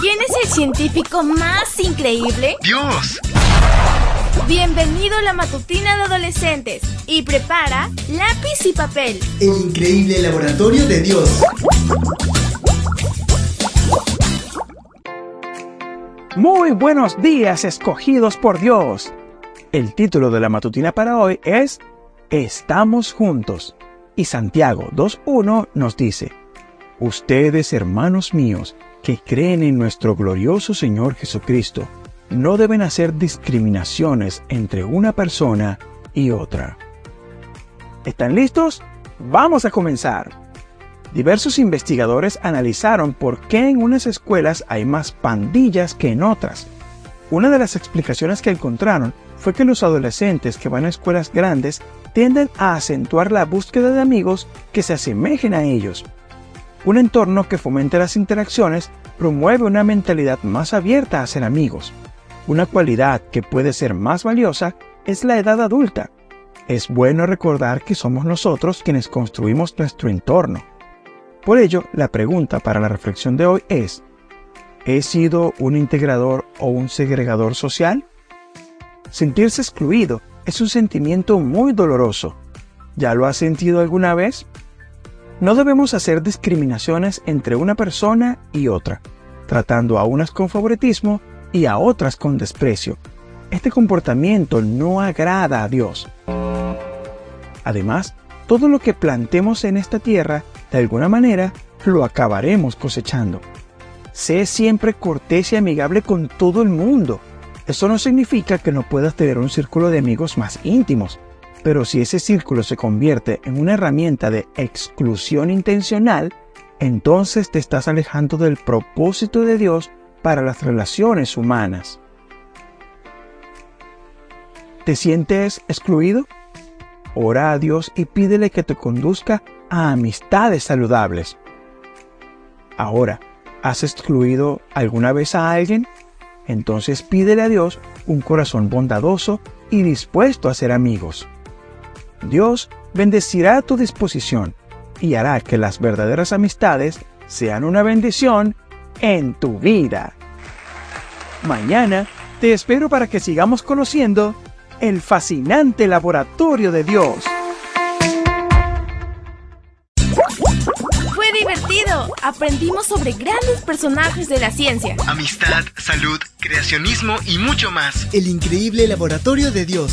¿Quién es el científico más increíble? ¡Dios! Bienvenido a la matutina de adolescentes y prepara lápiz y papel. El increíble laboratorio de Dios. Muy buenos días, escogidos por Dios. El título de la matutina para hoy es Estamos juntos. Y Santiago 2.1 nos dice, Ustedes, hermanos míos, que creen en nuestro glorioso Señor Jesucristo, no deben hacer discriminaciones entre una persona y otra. ¿Están listos? Vamos a comenzar. Diversos investigadores analizaron por qué en unas escuelas hay más pandillas que en otras. Una de las explicaciones que encontraron fue que los adolescentes que van a escuelas grandes tienden a acentuar la búsqueda de amigos que se asemejen a ellos, un entorno que fomente las interacciones promueve una mentalidad más abierta a ser amigos. Una cualidad que puede ser más valiosa es la edad adulta. Es bueno recordar que somos nosotros quienes construimos nuestro entorno. Por ello, la pregunta para la reflexión de hoy es, ¿he sido un integrador o un segregador social? Sentirse excluido es un sentimiento muy doloroso. ¿Ya lo has sentido alguna vez? No debemos hacer discriminaciones entre una persona y otra, tratando a unas con favoritismo y a otras con desprecio. Este comportamiento no agrada a Dios. Además, todo lo que plantemos en esta tierra, de alguna manera, lo acabaremos cosechando. Sé siempre cortés y amigable con todo el mundo. Eso no significa que no puedas tener un círculo de amigos más íntimos, pero si ese círculo se convierte en una herramienta de exclusión intencional, entonces te estás alejando del propósito de Dios para las relaciones humanas. ¿Te sientes excluido? Ora a Dios y pídele que te conduzca a amistades saludables. Ahora, ¿has excluido alguna vez a alguien? Entonces pídele a Dios un corazón bondadoso y dispuesto a ser amigos. Dios bendecirá tu disposición y hará que las verdaderas amistades sean una bendición en tu vida. Mañana te espero para que sigamos conociendo el fascinante laboratorio de Dios. Fue divertido. Aprendimos sobre grandes personajes de la ciencia. Amistad, salud, creacionismo y mucho más. El increíble laboratorio de Dios.